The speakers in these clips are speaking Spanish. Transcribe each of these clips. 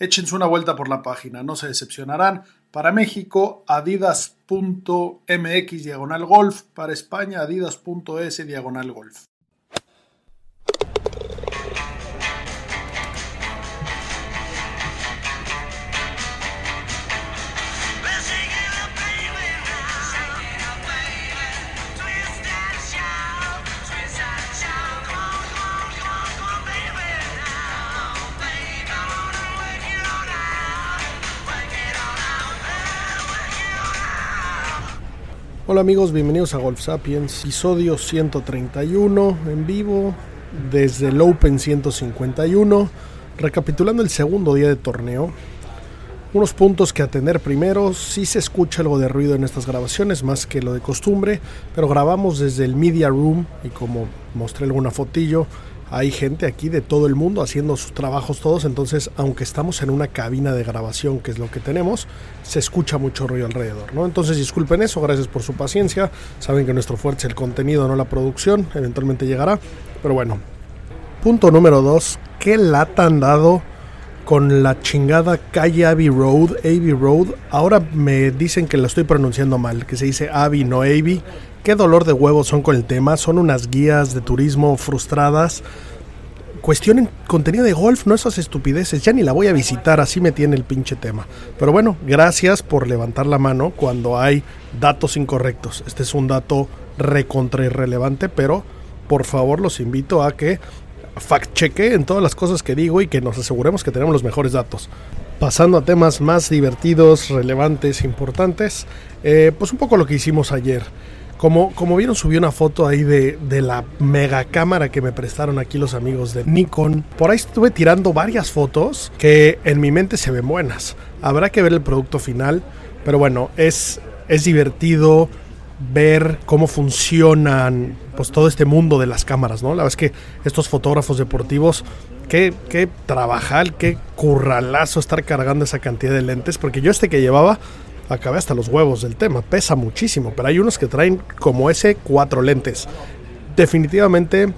Échense una vuelta por la página, no se decepcionarán. Para México, adidas.mx diagonal golf. Para España, adidas.es diagonal golf. Hola amigos, bienvenidos a Golf Sapiens, episodio 131 en vivo desde el Open 151, recapitulando el segundo día de torneo. Unos puntos que atender primero, sí se escucha algo de ruido en estas grabaciones, más que lo de costumbre, pero grabamos desde el Media Room y como mostré alguna fotillo, hay gente aquí de todo el mundo haciendo sus trabajos todos, entonces aunque estamos en una cabina de grabación, que es lo que tenemos, se escucha mucho ruido alrededor, ¿no? Entonces disculpen eso, gracias por su paciencia, saben que nuestro fuerte es el contenido, no la producción, eventualmente llegará, pero bueno. Punto número 2, ¿qué lata han dado con la chingada calle Abbey Road, Abbey Road? Ahora me dicen que lo estoy pronunciando mal, que se dice Abbey, no Abbey qué dolor de huevos son con el tema. Son unas guías de turismo frustradas. Cuestionen contenido de golf, no esas estupideces. Ya ni la voy a visitar, así me tiene el pinche tema. Pero bueno, gracias por levantar la mano cuando hay datos incorrectos. Este es un dato recontra irrelevante, pero por favor los invito a que fact cheque en todas las cosas que digo y que nos aseguremos que tenemos los mejores datos. Pasando a temas más divertidos, relevantes, importantes, eh, pues un poco lo que hicimos ayer. Como, como vieron, subí una foto ahí de, de, la mega cámara que me prestaron aquí los amigos de Nikon. Por ahí estuve tirando varias fotos que en mi mente se ven buenas. Habrá que ver el producto final, pero bueno, es, es divertido ver cómo funcionan pues todo este mundo de las cámaras, ¿no? La verdad es que estos fotógrafos deportivos, qué, qué trabajal, qué curralazo estar cargando esa cantidad de lentes, porque yo este que llevaba acabé hasta los huevos del tema. Pesa muchísimo, pero hay unos que traen como ese cuatro lentes. Definitivamente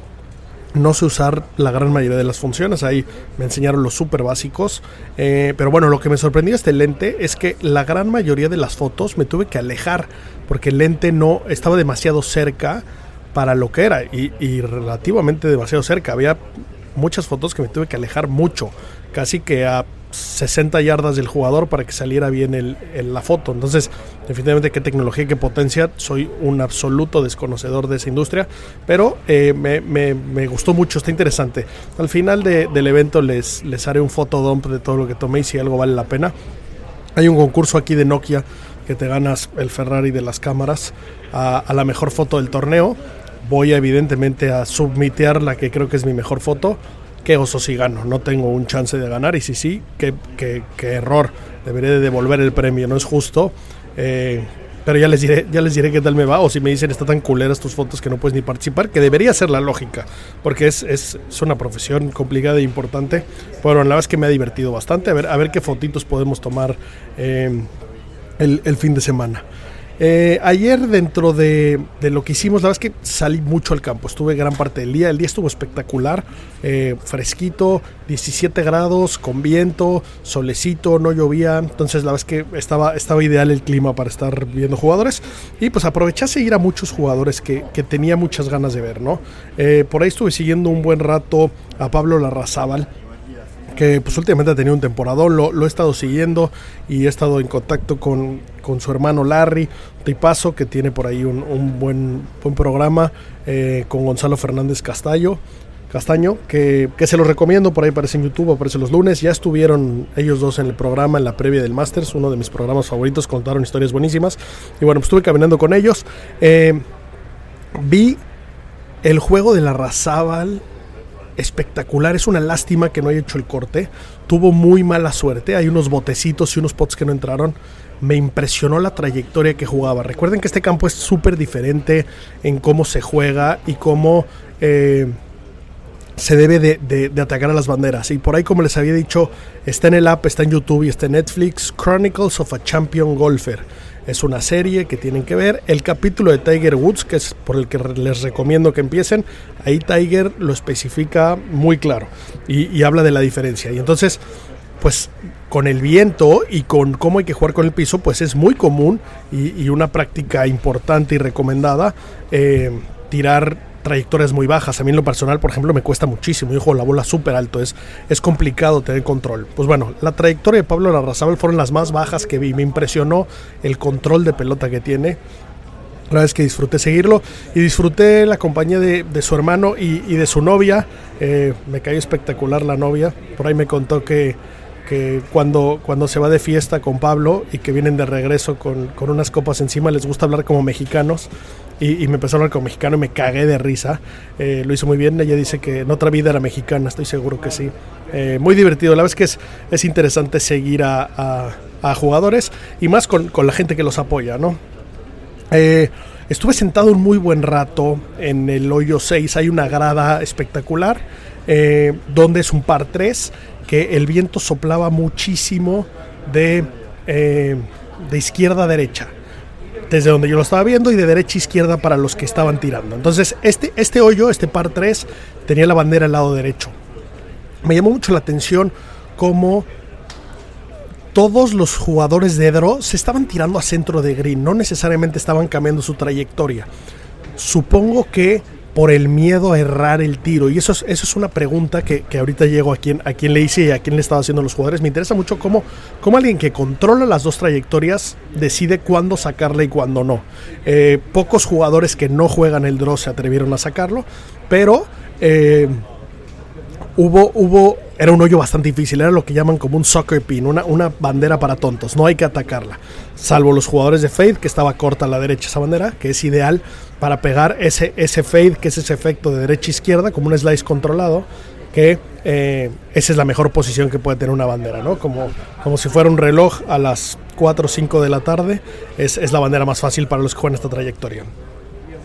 no sé usar la gran mayoría de las funciones. Ahí me enseñaron los súper básicos. Eh, pero bueno, lo que me sorprendió este lente es que la gran mayoría de las fotos me tuve que alejar porque el lente no estaba demasiado cerca para lo que era y, y relativamente demasiado cerca. Había muchas fotos que me tuve que alejar mucho, casi que a 60 yardas del jugador para que saliera bien el, la foto. Entonces, definitivamente qué tecnología, qué potencia. Soy un absoluto desconocedor de esa industria, pero eh, me, me, me, gustó mucho, está interesante. Al final de, del evento les, les haré un fotodump de todo lo que tomé y si algo vale la pena. Hay un concurso aquí de Nokia que te ganas el Ferrari de las cámaras a, a la mejor foto del torneo. Voy evidentemente a submitear la que creo que es mi mejor foto qué oso si gano, no tengo un chance de ganar y si sí, qué, qué, qué error, deberé de devolver el premio, no es justo. Eh, pero ya les diré, ya les diré qué tal me va, o si me dicen está tan culeras tus fotos que no puedes ni participar, que debería ser la lógica, porque es, es, es una profesión complicada e importante. Bueno, la verdad es que me ha divertido bastante, a ver, a ver qué fotitos podemos tomar eh, el, el fin de semana. Eh, ayer dentro de, de, lo que hicimos, la verdad es que salí mucho al campo, estuve gran parte del día, el día estuvo espectacular, eh, fresquito, 17 grados, con viento, solecito, no llovía, entonces la verdad es que estaba, estaba ideal el clima para estar viendo jugadores y pues aproveché a seguir a muchos jugadores que, que tenía muchas ganas de ver, ¿no? Eh, por ahí estuve siguiendo un buen rato a Pablo Larrazábal, que pues últimamente ha tenido un temporadón, lo, lo he estado siguiendo y he estado en contacto con, con su hermano Larry Tipazo, que tiene por ahí un, un buen, buen programa eh, con Gonzalo Fernández Castallo. Castaño, que, que, se los recomiendo, por ahí aparece en YouTube, aparece los lunes. Ya estuvieron ellos dos en el programa, en la previa del Masters, uno de mis programas favoritos, contaron historias buenísimas. Y bueno, pues estuve caminando con ellos. Eh, vi el juego de la Razábal espectacular. Es una lástima que no haya hecho el corte. Tuvo muy mala suerte. Hay unos botecitos y unos pots que no entraron. Me impresionó la trayectoria que jugaba. Recuerden que este campo es súper diferente en cómo se juega y cómo eh, se debe de, de, atacar a las banderas. Y por ahí, como les había dicho, está en el app, está en YouTube y está en Netflix. Chronicles of a Champion Golfer. Es una serie que tienen que ver. El capítulo de Tiger Woods, que es por el que les recomiendo que empiecen, ahí Tiger lo especifica muy claro y, habla de la diferencia. Y entonces, pues con el viento y con cómo hay que jugar con el piso, pues es muy común y, y una práctica importante y recomendada eh, tirar trayectorias muy bajas. A mí en lo personal, por ejemplo, me cuesta muchísimo. Yo juego la bola súper alto, es, es complicado tener control. Pues bueno, la trayectoria de Pablo Larrazábal fueron las más bajas que vi. Me impresionó el control de pelota que tiene. La verdad es que disfruté seguirlo y disfruté la compañía de, de su hermano y, y, de su novia. Eh, me cayó espectacular la novia. Por ahí me contó que, que cuando, cuando se va de fiesta con Pablo y que vienen de regreso con, con unas copas encima, les gusta hablar como mexicanos y, me empezó a hablar como mexicano y me cagué de risa. Eh, lo hizo muy bien. Ella dice que en otra vida era mexicana, estoy seguro que sí. Eh, muy divertido. La verdad es que es, es interesante seguir a, a, jugadores y más con, con, la gente que los apoya, ¿no? Eh, estuve sentado un muy buen rato en el hoyo 6. Hay una grada espectacular donde es un par 3 que el viento soplaba muchísimo de, de izquierda a derecha desde donde yo lo estaba viendo y de derecha a izquierda para los que estaban tirando. Entonces, este, este hoyo, este par 3, tenía la bandera al lado derecho. Me llamó mucho la atención cómo todos los jugadores de Edro se estaban tirando a centro de green, no necesariamente estaban cambiando su trayectoria. Supongo que por el miedo a errar el tiro. Y eso es, eso es una pregunta que, que ahorita llego a quien, a quien le hice y a quién le estaba haciendo los jugadores. Me interesa mucho cómo, cómo alguien que controla las dos trayectorias decide cuándo sacarla y cuándo no. Eh, pocos jugadores que no juegan el draw se atrevieron a sacarlo, pero eh, hubo, hubo, era un hoyo bastante difícil, era lo que llaman como un soccer pin, una, una bandera para tontos, no hay que atacarla. Salvo los jugadores de Fade, que estaba corta a la derecha esa bandera, que es ideal para pegar ese, ese fade, que es ese efecto de derecha a izquierda, como un slice controlado, que eh, esa es la mejor posición que puede tener una bandera, ¿no? Como, como si fuera un reloj a las 4 o 5 de la tarde, es, es la bandera más fácil para los que juegan esta trayectoria.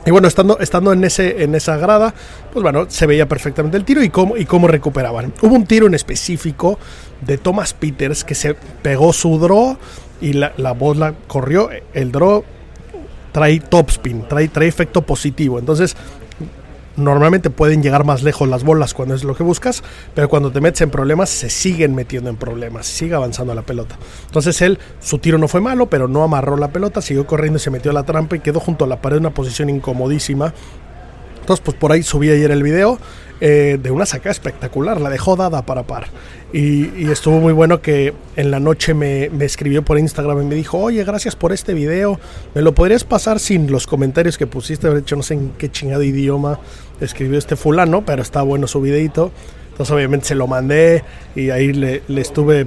Y bueno, estando, estando en, ese, en esa grada, pues bueno, se veía perfectamente el tiro y cómo, y cómo recuperaban. Hubo un tiro en específico de Thomas Peters que se pegó su draw y la, la bola corrió. El draw trae topspin, trae, trae efecto positivo. Entonces, normalmente pueden llegar más lejos las bolas cuando es lo que buscas, pero cuando te metes en problemas se siguen metiendo en problemas, sigue avanzando la pelota. Entonces él, su tiro no fue malo, pero no amarró la pelota, siguió corriendo y se metió a la trampa y quedó junto a la pared en una posición incomodísima. Entonces, pues por ahí subí ayer el video eh, de una saca espectacular, la dejó dada para par. Y, y estuvo muy bueno que en la noche me, me, escribió por Instagram y me dijo, oye, gracias por este video, ¿me lo podrías pasar sin los comentarios que pusiste? De hecho, no sé en qué chingado idioma escribió este fulano, pero está bueno su videito. Entonces obviamente se lo mandé y ahí le, le estuve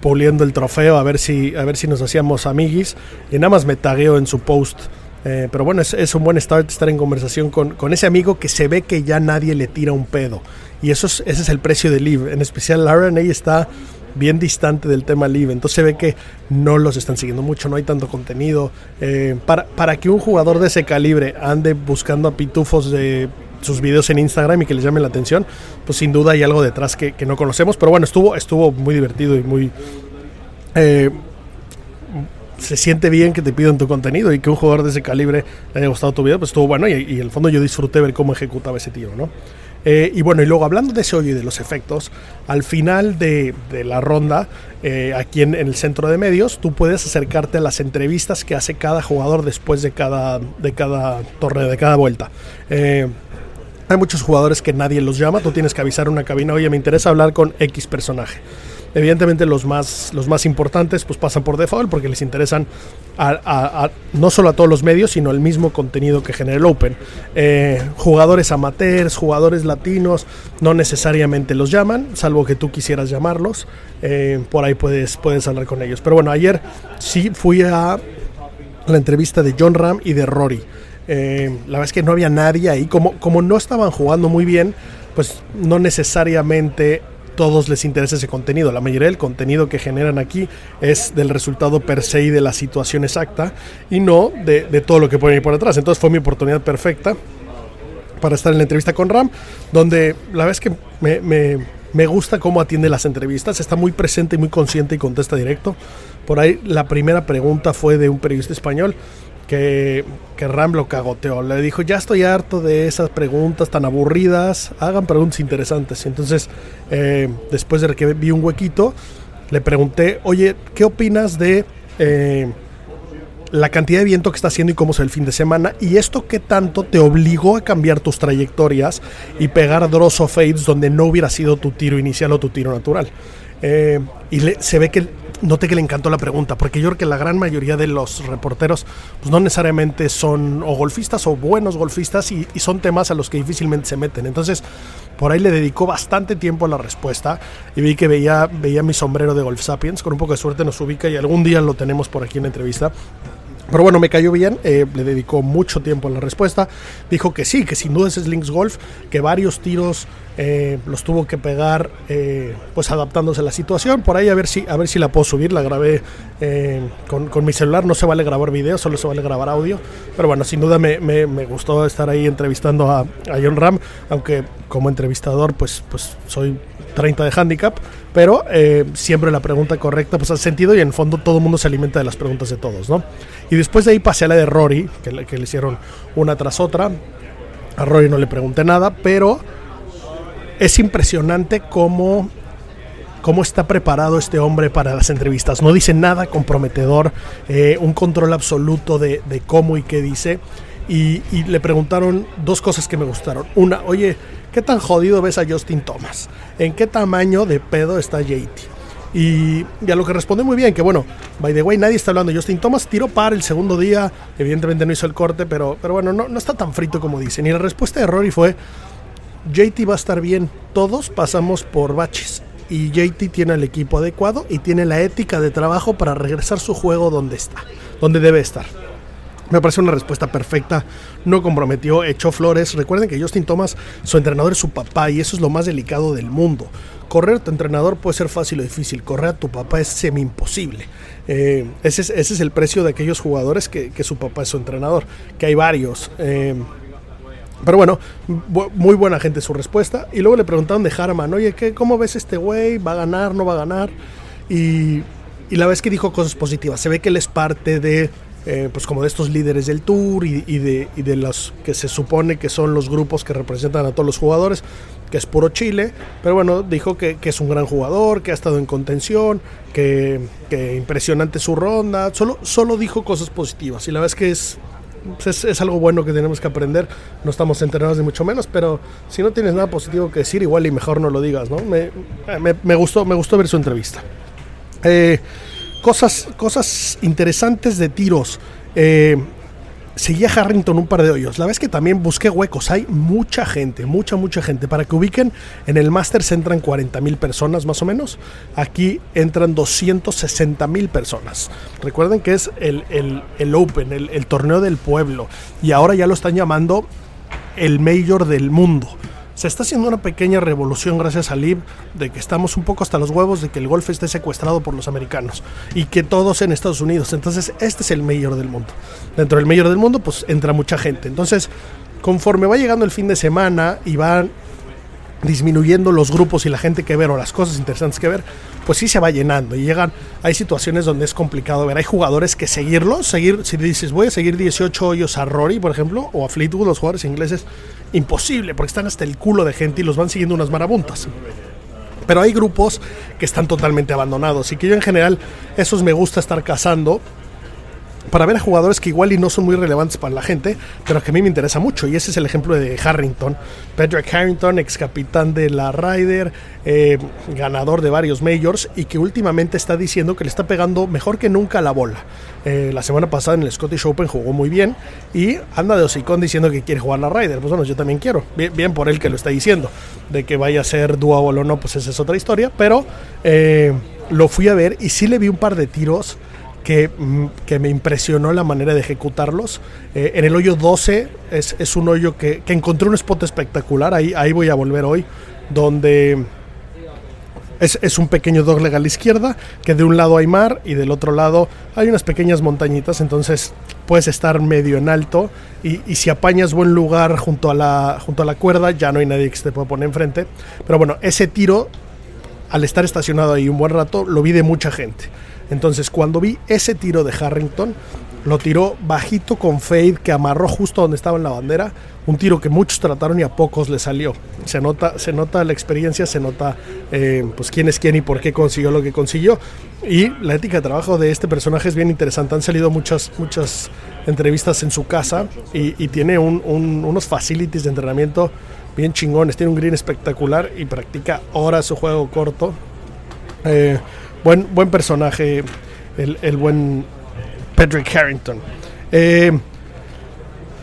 puliendo el trofeo a ver si, a ver si nos hacíamos amiguis. Y nada más me tagueó en su post eh, pero bueno, es, un buen start estar en conversación con, con, ese amigo que se ve que ya nadie le tira un pedo. Y eso es, ese es el precio de Live. En especial RNA está bien distante del tema Live. Entonces se ve que no los están siguiendo mucho, no hay tanto contenido. Eh, para, para que un jugador de ese calibre ande buscando a pitufos de sus videos en Instagram y que les llame la atención, pues sin duda hay algo detrás que, que no conocemos. Pero bueno, estuvo, estuvo muy divertido y muy... Eh, se siente bien que te pidan tu contenido y que un jugador de ese calibre le haya gustado tu video, pues estuvo bueno y, y en el fondo yo disfruté ver cómo ejecutaba ese tiro, ¿no? Eh, y bueno, y luego hablando de ese hoyo y de los efectos, al final de, de la ronda, eh, aquí en, el centro de medios, tú puedes acercarte a las entrevistas que hace cada jugador después de cada, de cada torneo, de cada vuelta. Eh, Hay muchos jugadores que nadie los llama, tú tienes que avisar a una cabina, oye, me interesa hablar con X personaje. Evidentemente los más, los más importantes pues pasan por default porque les interesan no solo a todos los medios, sino el mismo contenido que genera el Open. Eh, jugadores amateurs, jugadores latinos, no necesariamente los llaman, salvo que tú quisieras llamarlos. Eh, por ahí puedes, puedes hablar con ellos. Pero bueno, ayer sí fui a la entrevista de John Ram y de Rory. Eh, la verdad es que no había nadie ahí. Como, como no estaban jugando muy bien, pues no necesariamente todos les interesa ese contenido. La mayoría del contenido que generan aquí es del resultado per se y de la situación exacta y no de, todo lo que pueden ir por detrás. Entonces fue mi oportunidad perfecta para estar en la entrevista con Ram, donde la verdad es que me gusta cómo atiende las entrevistas, está muy presente y muy consciente y contesta directo. Por ahí la primera pregunta fue de un periodista español que, que Ram lo cagoteó. Le dijo, ya estoy harto de esas preguntas tan aburridas, hagan preguntas interesantes. Y entonces, eh, después de que vi un huequito, le pregunté, oye, ¿qué opinas de eh, la cantidad de viento que está haciendo y cómo es el fin de semana? ¿Y esto qué tanto te obligó a cambiar tus trayectorias y pegar draws o fades donde no hubiera sido tu tiro inicial o tu tiro natural? Eh, y se ve que noté que le encantó la pregunta, porque yo creo que la gran mayoría de los reporteros pues no necesariamente son o golfistas o buenos golfistas y, son temas a los que difícilmente se meten. Entonces, por ahí le dedicó bastante tiempo a la respuesta y vi que veía, veía mi sombrero de Golf Sapiens, con un poco de suerte nos ubica y algún día lo tenemos por aquí en la entrevista. Pero bueno, me cayó bien, eh, le dedicó mucho tiempo a la respuesta. Dijo que sí, que sin duda es Links Golf, que varios tiros eh, los tuvo que pegar eh, pues adaptándose a la situación. Por ahí a ver si, a ver si la puedo subir, la grabé con, mi celular, no se vale grabar video, solo se vale grabar audio. Pero bueno, sin duda me, me, gustó estar ahí entrevistando a, a, John Ram, aunque como entrevistador pues, pues soy 30 de handicap, pero siempre la pregunta correcta pues hace sentido y en fondo todo el mundo se alimenta de las preguntas de todos, ¿no? Y después de ahí pasé a la de Rory, que que le hicieron una tras otra. A Rory no le pregunté nada, pero es impresionante cómo, cómo está preparado este hombre para las entrevistas. No dice nada comprometedor, eh, un control absoluto de, de, cómo y qué dice. Y, y, le preguntaron dos cosas que me gustaron. Una, oye, ¿qué tan jodido ves a Justin Thomas? ¿En qué tamaño de pedo está JT? Y, a lo que responde muy bien, que bueno, by the way, nadie está hablando. Justin Thomas tiró par el segundo día, evidentemente no hizo el corte, pero, pero bueno, no, no está tan frito como dicen. Y la respuesta de Rory fue, JT va a estar bien, todos pasamos por baches. Y JT tiene el equipo adecuado y tiene la ética de trabajo para regresar su juego donde está, donde debe estar. Me parece una respuesta perfecta. No comprometió, echó flores. Recuerden que Justin Thomas, su entrenador es su papá y eso es lo más delicado del mundo correr a tu entrenador puede ser fácil o difícil, correr a tu papá es semi imposible. Eh, ese, es, el precio de aquellos jugadores que, su papá es su entrenador, que hay varios. Eh, pero bueno, muy buena gente su respuesta. Y luego le preguntaron de Harman, oye, ¿qué, ¿cómo ves este güey? ¿Va a ganar? ¿No va a ganar? Y, la vez que dijo cosas positivas, se ve que él es parte de eh, pues como de estos líderes del tour y, de, de, los que se supone que son los grupos que representan a todos los jugadores que es puro Chile, pero bueno, dijo que, es un gran jugador, que ha estado en contención, que, impresionante su ronda, solo, solo dijo cosas positivas y la verdad es que es, es, algo bueno que tenemos que aprender, no estamos entrenados ni mucho menos, pero si no tienes nada positivo que decir, igual y mejor no lo digas, ¿no? Me, me, gustó, me gustó ver su entrevista. Eh, cosas, cosas interesantes de tiros. Eh, seguía Harrington un par de hoyos. La vez que también busqué huecos. Hay mucha gente, mucha, mucha gente. Para que ubiquen, en el Masters entran 40 mil personas más o menos. Aquí entran 260 mil personas. Recuerden que es el, el, Open, el, el torneo del pueblo. Y ahora ya lo están llamando el Mayor del mundo se está haciendo una pequeña revolución gracias a Lib de que estamos un poco hasta los huevos de que el golf esté secuestrado por los americanos y que todos en Estados Unidos. Entonces, este es el mayor del mundo. Dentro del mayor del mundo, pues entra mucha gente. Entonces, conforme va llegando el fin de semana y van disminuyendo los grupos y la gente que ver o las cosas interesantes que ver, pues sí se va llenando y llegan, hay situaciones donde es complicado ver, hay jugadores que seguirlos, seguir, si dices voy a seguir 18 hoyos a Rory, por ejemplo, o a Fleetwood, los jugadores ingleses, imposible, porque están hasta el culo de gente y los van siguiendo unas marabuntas. Pero hay grupos que están totalmente abandonados y que yo en general esos me gusta estar cazando para ver a jugadores que igual y no son muy relevantes para la gente, pero que a mí me interesa mucho. Y ese es el ejemplo de Harrington. Patrick Harrington, ex capitán de la Ryder, eh, ganador de varios majors y que últimamente está diciendo que le está pegando mejor que nunca la bola. Eh, la semana pasada en el Scottish Open jugó muy bien y anda de hocicón diciendo que quiere jugar la Ryder. Pues bueno, yo también quiero. Bien, por él que lo está diciendo. De que vaya a ser dual o no, pues esa es otra historia. Pero eh, lo fui a ver y sí le vi un par de tiros Mm, que, me impresionó la manera de ejecutarlos. Eh, en el hoyo 12 es, un hoyo que, encontré un spot espectacular, ahí, ahí voy a volver hoy, donde es, un pequeño dogleg a la izquierda, que de un lado hay mar y del otro lado hay unas pequeñas montañitas, entonces puedes estar medio en alto y, si apañas buen lugar junto a, la, junto a la cuerda, ya no hay nadie que se te pueda poner enfrente. Pero bueno, ese tiro, al estar estacionado ahí un buen rato, lo vi de mucha gente. Entonces, cuando vi ese tiro de Harrington, lo tiró bajito con fade que amarró justo donde estaba en la bandera. Un tiro que muchos trataron y a pocos le salió. Se nota, se nota la experiencia, se nota eh, pues quién es quién y por qué consiguió lo que consiguió. Y la ética de trabajo de este personaje es bien interesante. Han salido muchas, muchas entrevistas en su casa y, tiene unos facilities de entrenamiento bien chingones. Tiene un green espectacular y practica horas su juego corto. Eh, Buen, buen personaje, el, buen Patrick Harrington. Eh,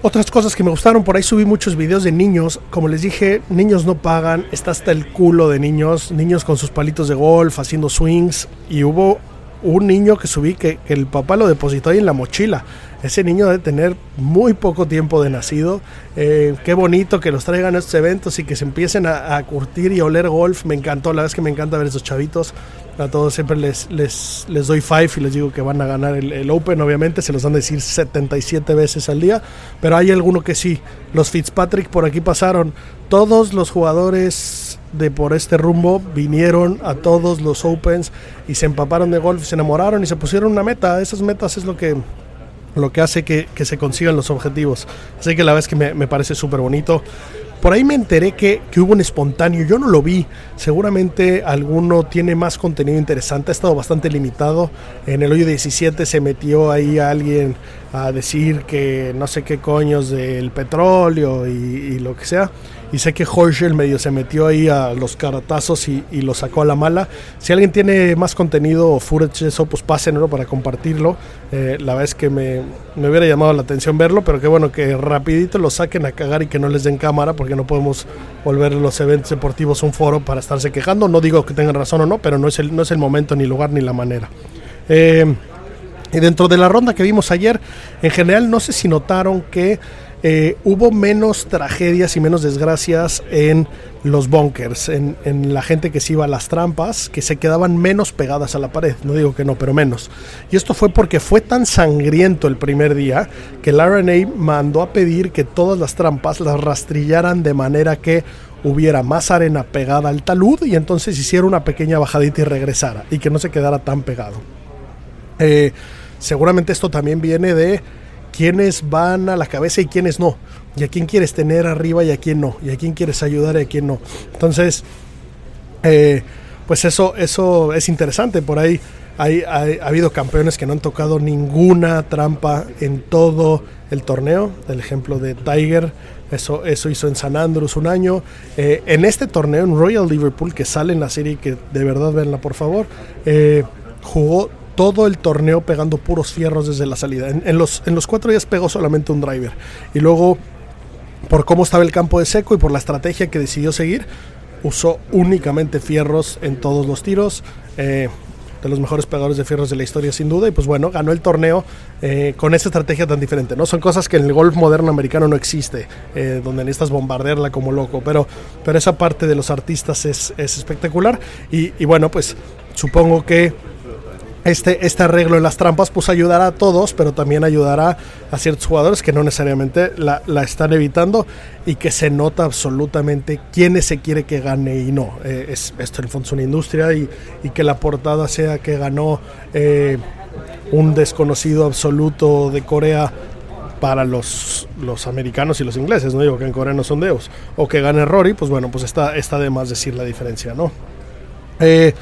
otras cosas que me gustaron, por ahí subí muchos videos de niños. Como les dije, niños no pagan, está hasta el culo de niños, niños con sus palitos de golf, haciendo swings. Y hubo un niño que subí que, el papá lo depositó ahí en la mochila. Ese niño debe tener muy poco tiempo de nacido. Eh, qué bonito que los traigan a estos eventos y que se empiecen a, curtir y oler golf. Me encantó, la es que me encanta ver esos chavitos. A todos siempre les, les, les doy five y les digo que van a ganar el, Open, obviamente, se los dan a decir 77 veces al día, pero hay alguno que sí. Los Fitzpatrick por aquí pasaron. Todos los jugadores de por este rumbo vinieron a todos los Opens y se empaparon de golf, se enamoraron y se pusieron una meta. Esas metas es lo que lo que hace que, se consigan los objetivos. Así que la verdad es que me, parece súper bonito. Por ahí me enteré que, hubo un espontáneo, yo no lo vi, seguramente alguno tiene más contenido interesante, ha estado bastante limitado. En el hoyo 17 se metió ahí alguien a decir que no sé qué coños del petróleo y lo que sea y sé que Horschel medio se metió ahí a los caratazos y, lo sacó a la mala. Si alguien tiene más contenido o footage eso, pues pásenlo para compartirlo. Eh, la verdad es que me, me, hubiera llamado la atención verlo, pero qué bueno que rapidito lo saquen a cagar y que no les den cámara, porque no podemos volver los eventos deportivos un foro para estarse quejando. No digo que tengan razón o no, pero no es el, no es el momento, ni lugar, ni la manera. Eh, y dentro de la ronda que vimos ayer, en general no sé si notaron que eh, hubo menos tragedias y menos desgracias en los bunkers, en, la gente que se iba a las trampas, que se quedaban menos pegadas a la pared. No digo que no, pero menos. Y esto fue porque fue tan sangriento el primer día que la RNA mandó a pedir que todas las trampas las rastrillaran de manera que hubiera más arena pegada al talud y entonces hiciera una pequeña bajadita y regresara y que no se quedara tan pegado. Eh, seguramente esto también viene de quiénes van a la cabeza y quiénes no, y a quién quieres tener arriba y a quién no, y a quién quieres ayudar y a quién no. Entonces, eh, pues eso, eso es interesante. Por ahí ha habido campeones que no han tocado ninguna trampa en todo el torneo. El ejemplo de Tiger, eso, eso hizo en San Andrews un año. Eh, en este torneo, en Royal Liverpool, que sale en la serie, que de verdad venla por favor, eh, jugó todo el torneo pegando puros fierros desde la salida. En, los, en los cuatro días pegó solamente un driver. Y luego, por cómo estaba el campo de seco y por la estrategia que decidió seguir, usó únicamente fierros en todos los tiros. Eh, de los mejores pegadores de fierros de la historia sin duda y pues bueno, ganó el torneo eh, con esa estrategia tan diferente, ¿no? Son cosas que en el golf moderno americano no existe, eh, donde necesitas bombardearla como loco, pero, pero esa parte de los artistas es, espectacular y, y bueno, pues supongo que este, este arreglo en las trampas pues ayudará a todos, pero también ayudará a ciertos jugadores que no necesariamente la, están evitando y que se nota absolutamente quiénes se quiere que gane y no. Eh, es, esto en el fondo es una industria y, que la portada sea que ganó eh, un desconocido absoluto de Corea para los, los americanos y los ingleses, no digo que en Corea no son deos, o que gane Rory, pues bueno, pues está, está de más decir la diferencia, ¿no? Eh,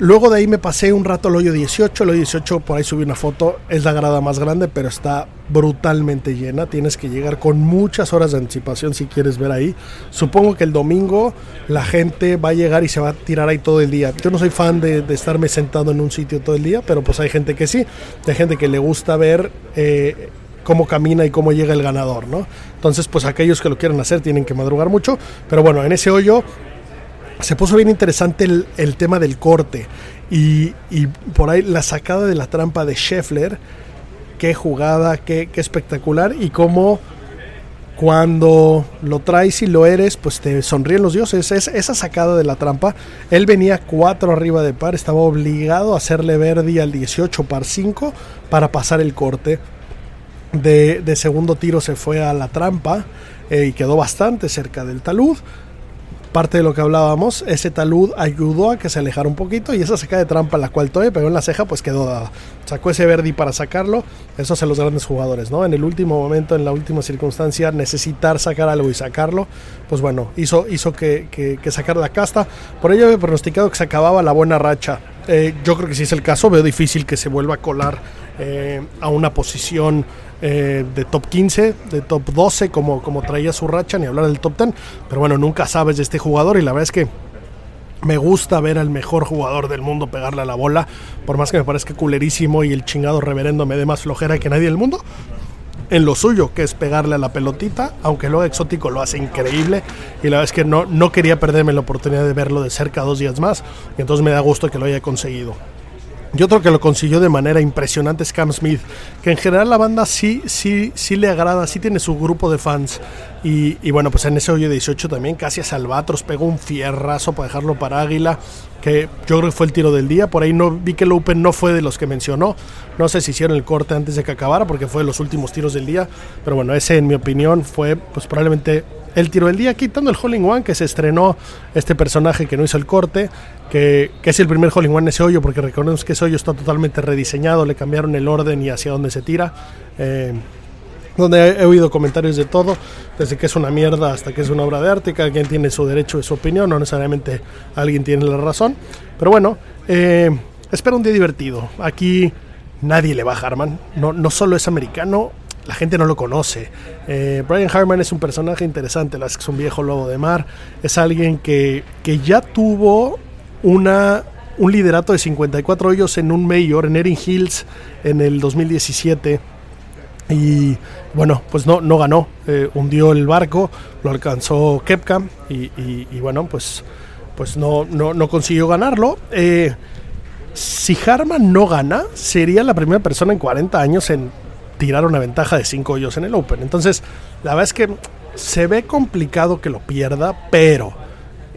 Luego de ahí me pasé un rato al hoyo 18. El hoyo 18, por ahí subí una foto. Es la grada más grande, pero está brutalmente llena. Tienes que llegar con muchas horas de anticipación si quieres ver ahí. Supongo que el domingo la gente va a llegar y se va a tirar ahí todo el día. Yo no soy fan de, estarme sentado en un sitio todo el día, pero pues hay gente que sí. Hay gente que le gusta ver. Eh, cómo camina y cómo llega el ganador, ¿no? Entonces, pues aquellos que lo quieran hacer tienen que madrugar mucho, pero bueno, en ese hoyo se puso bien interesante el, tema del corte y, por ahí la sacada de la trampa de Scheffler, qué jugada, qué, espectacular y cómo cuando lo traes y lo eres, pues te sonríen los dioses. Es, esa sacada de la trampa, él venía 4 arriba de par, estaba obligado a hacerle verde al 18 par 5 para pasar el corte. De, segundo tiro se fue a la trampa eh, y quedó bastante cerca del talud parte de lo que hablábamos, ese talud ayudó a que se alejara un poquito y esa seca de trampa la cual Toye pegó en la ceja pues quedó dada. Sacó ese Verdi para sacarlo, eso hace los grandes jugadores, ¿no? En el último momento, en la última circunstancia, necesitar sacar algo y sacarlo, pues bueno, hizo, hizo que, que, sacar la casta. Por ello había pronosticado que se acababa la buena racha. Eh, yo creo que si es el caso, veo difícil que se vuelva a colar eh, a una posición eh, de top 15, de top 12, como, como traía su racha, ni hablar del top 10. Pero bueno, nunca sabes de este jugador y la verdad es que me gusta ver al mejor jugador del mundo pegarle a la bola, por más que me parezca culerísimo y el chingado reverendo me dé más flojera que nadie del mundo. En lo suyo, que es pegarle a la pelotita, aunque lo exótico lo hace increíble. Y la verdad es que no, no quería perderme la oportunidad de verlo de cerca dos días más. Y entonces me da gusto que lo haya conseguido. Y otro que lo consiguió de manera impresionante es Cam Smith, que en general la banda sí, sí, sí le agrada, sí tiene su grupo de fans. Y, bueno, pues en ese hoyo 18 también casi a Salvatros pegó un fierrazo para dejarlo para Águila, que yo creo que fue el tiro del día. Por ahí no vi que el no fue de los que mencionó. No sé si hicieron el corte antes de que acabara, porque fue de los últimos tiros del día. Pero bueno, ese en mi opinión fue pues probablemente el tiro del día, quitando el Hole One que se estrenó este personaje que no hizo el corte, que, es el primer Hole One en ese hoyo, porque recordemos que ese hoyo está totalmente rediseñado, le cambiaron el orden y hacia dónde se tira. Eh, donde he, oído comentarios de todo, desde que es una mierda hasta que es una obra de arte, cada quien tiene su derecho y su opinión, no necesariamente alguien tiene la razón. Pero bueno, eh, espero un día divertido. Aquí nadie le va a Harman, no, no solo es americano, la gente no lo conoce. Eh, Brian Harman es un personaje interesante, es un viejo lobo de mar, es alguien que, que ya tuvo una, un liderato de 54 hoyos en un mayor, en Erin Hills, en el 2017. Y bueno, pues no, no ganó, eh, hundió el barco, lo alcanzó Kepka y, y, bueno, pues, pues no, no, consiguió ganarlo. Eh, si Harman no gana, sería la primera persona en 40 años en tirar una ventaja de 5 hoyos en el Open. Entonces, la verdad es que se ve complicado que lo pierda, pero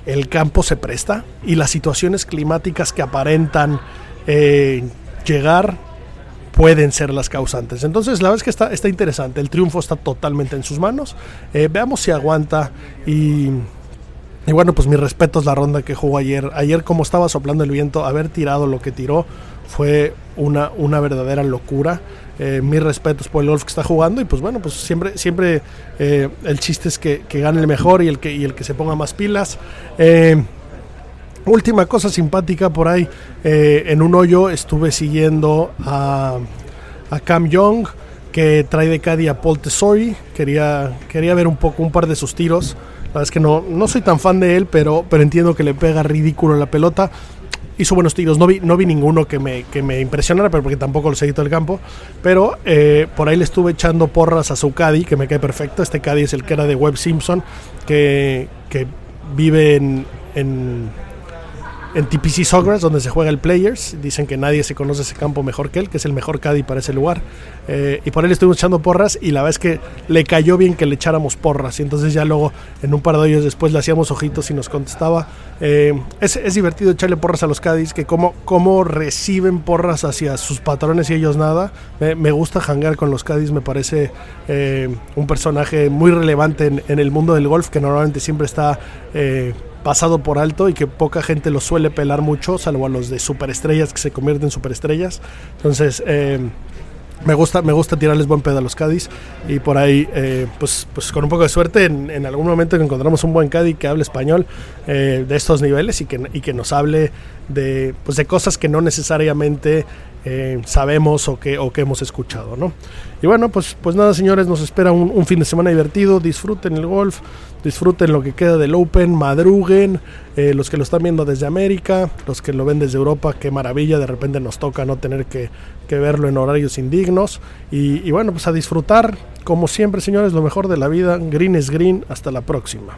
el campo se presta y las situaciones climáticas que aparentan eh, llegar pueden ser las causantes. Entonces, la verdad es que está, está interesante. El triunfo está totalmente en sus manos. Eh, veamos si aguanta y y bueno, pues mis respetos la ronda que jugó ayer. Ayer como estaba soplando el viento, haber tirado lo que tiró fue una, una verdadera locura. Eh, mis respetos por el golf que está jugando y pues bueno, pues siempre, siempre eh, el chiste es que, gane el mejor y el que, y el que se ponga más pilas. Eh, última cosa simpática por ahí, en un hoyo estuve siguiendo a, a Cam Young que trae de Caddy a Paul Tesori, quería, quería ver un poco un par de sus tiros es que no, no soy tan fan de él, pero, pero entiendo que le pega ridículo la pelota. Hizo buenos tiros, no vi, no vi ninguno que me, que me impresionara, pero porque tampoco lo seguí todo el campo. Pero eh, por ahí le estuve echando porras a su Caddy, que me cae perfecto. Este Caddy es el que era de Webb Simpson, que, que vive en en TPC Sawgrass, donde se juega el Players. Dicen que nadie se conoce ese campo mejor que él, que es el mejor caddy para ese lugar. Eh, y por él estuvimos echando porras y la verdad es que le cayó bien que le echáramos porras. Y entonces ya luego, en un par de años después, le hacíamos ojitos y nos contestaba. Eh, es, divertido echarle porras a los caddies, que como, como reciben porras hacia sus patrones y ellos nada. Me, gusta jangar con los caddies, me parece eh, un personaje muy relevante en, en, el mundo del golf, que normalmente siempre está pasado por alto y que poca gente lo suele pelar mucho, salvo a los de superestrellas que se convierten en superestrellas. Entonces, eh, me gusta, me gusta tirarles buen pedo a los Cádiz y por ahí, eh, pues, pues con un poco de suerte, en, algún momento que encontramos un buen Cádiz que hable español eh, de estos niveles y que, y que nos hable de, pues, de cosas que no necesariamente eh, sabemos o que, o que hemos escuchado, ¿no? Y bueno, pues, pues nada, señores, nos espera un, fin de semana divertido, disfruten el golf, disfruten lo que queda del Open, madruguen, eh, los que lo están viendo desde América, los que lo ven desde Europa, qué maravilla, de repente nos toca no tener que, verlo en horarios indignos. Y, y bueno, pues a disfrutar, como siempre señores, lo mejor de la vida, green es green, hasta la próxima.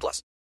plus.